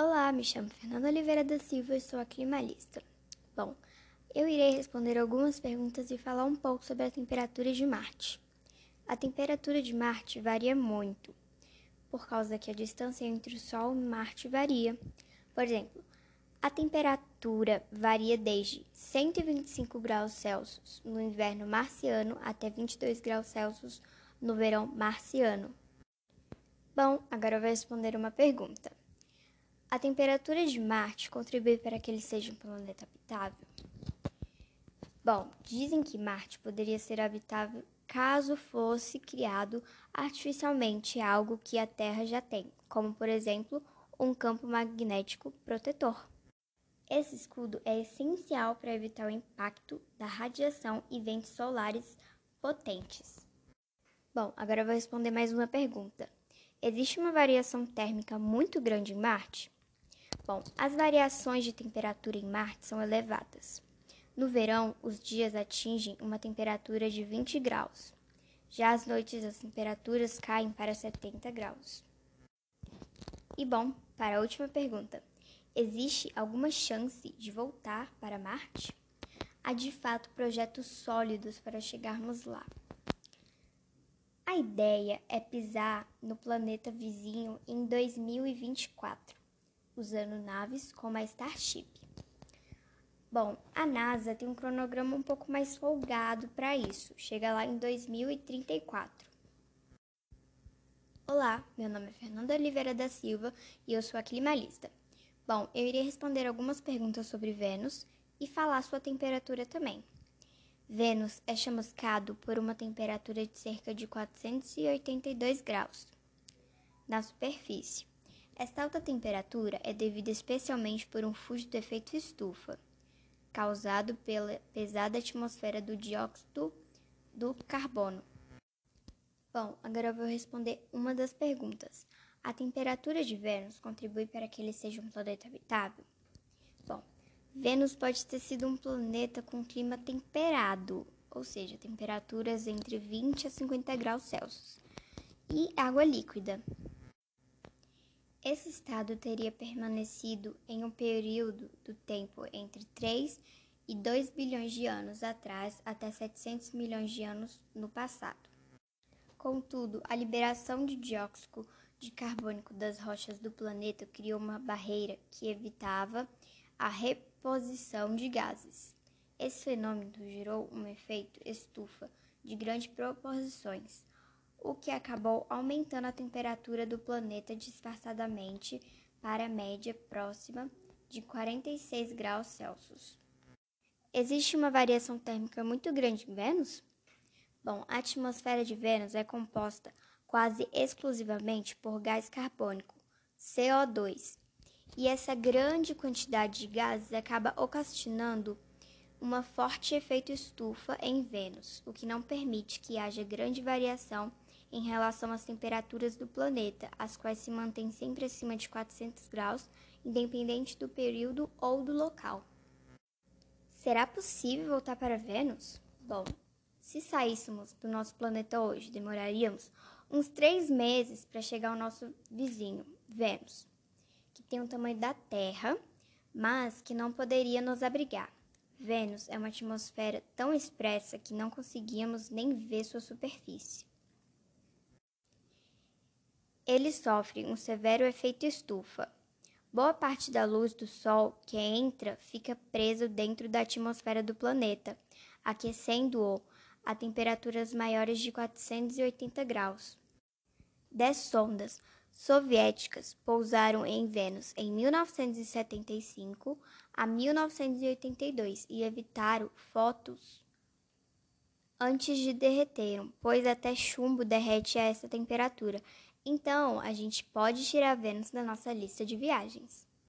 Olá, me chamo Fernanda Oliveira da Silva e sou a climalista. Bom, eu irei responder algumas perguntas e falar um pouco sobre a temperatura de Marte. A temperatura de Marte varia muito, por causa que a distância entre o Sol e Marte varia. Por exemplo, a temperatura varia desde 125 graus Celsius no inverno marciano até 22 graus Celsius no verão marciano. Bom, agora eu vou responder uma pergunta. A temperatura de Marte contribui para que ele seja um planeta habitável? Bom, dizem que Marte poderia ser habitável caso fosse criado artificialmente algo que a Terra já tem, como por exemplo um campo magnético protetor. Esse escudo é essencial para evitar o impacto da radiação e ventos solares potentes. Bom, agora eu vou responder mais uma pergunta. Existe uma variação térmica muito grande em Marte? Bom, as variações de temperatura em Marte são elevadas. No verão, os dias atingem uma temperatura de 20 graus. Já às noites, as temperaturas caem para 70 graus. E bom, para a última pergunta: existe alguma chance de voltar para Marte? Há de fato projetos sólidos para chegarmos lá. A ideia é pisar no planeta vizinho em 2024, usando naves como a Starship. Bom, a NASA tem um cronograma um pouco mais folgado para isso, chega lá em 2034. Olá, meu nome é Fernanda Oliveira da Silva e eu sou a climalista. Bom, eu irei responder algumas perguntas sobre Vênus e falar sua temperatura também. Vênus é chamuscado por uma temperatura de cerca de 482 graus na superfície. Esta alta temperatura é devida especialmente por um de efeito estufa, causado pela pesada atmosfera do dióxido do carbono. Bom, agora eu vou responder uma das perguntas. A temperatura de Vênus contribui para que ele seja um planeta habitável? Bom, Vênus pode ter sido um planeta com clima temperado, ou seja, temperaturas entre 20 a 50 graus Celsius, e água líquida. Esse estado teria permanecido em um período do tempo entre 3 e 2 bilhões de anos atrás até 700 milhões de anos no passado. Contudo, a liberação de dióxido de carbônico das rochas do planeta criou uma barreira que evitava a reposição de gases. Esse fenômeno gerou um efeito estufa de grandes proporções, o que acabou aumentando a temperatura do planeta disfarçadamente para a média próxima de 46 graus Celsius. Existe uma variação térmica muito grande em Vênus? Bom, a atmosfera de Vênus é composta quase exclusivamente por gás carbônico, CO2, e essa grande quantidade de gases acaba ocasionando um forte efeito estufa em Vênus, o que não permite que haja grande variação em relação às temperaturas do planeta, as quais se mantêm sempre acima de 400 graus, independente do período ou do local. Será possível voltar para Vênus? Bom, se saíssemos do nosso planeta hoje, demoraríamos uns três meses para chegar ao nosso vizinho, Vênus que tem o tamanho da Terra, mas que não poderia nos abrigar. Vênus é uma atmosfera tão expressa que não conseguíamos nem ver sua superfície. Ele sofre um severo efeito estufa. Boa parte da luz do Sol que entra fica preso dentro da atmosfera do planeta, aquecendo-o a temperaturas maiores de 480 graus. Dez sondas soviéticas pousaram em Vênus em 1975 a 1982 e evitaram fotos antes de derreteram, pois até chumbo derrete a essa temperatura. Então, a gente pode tirar Vênus da nossa lista de viagens.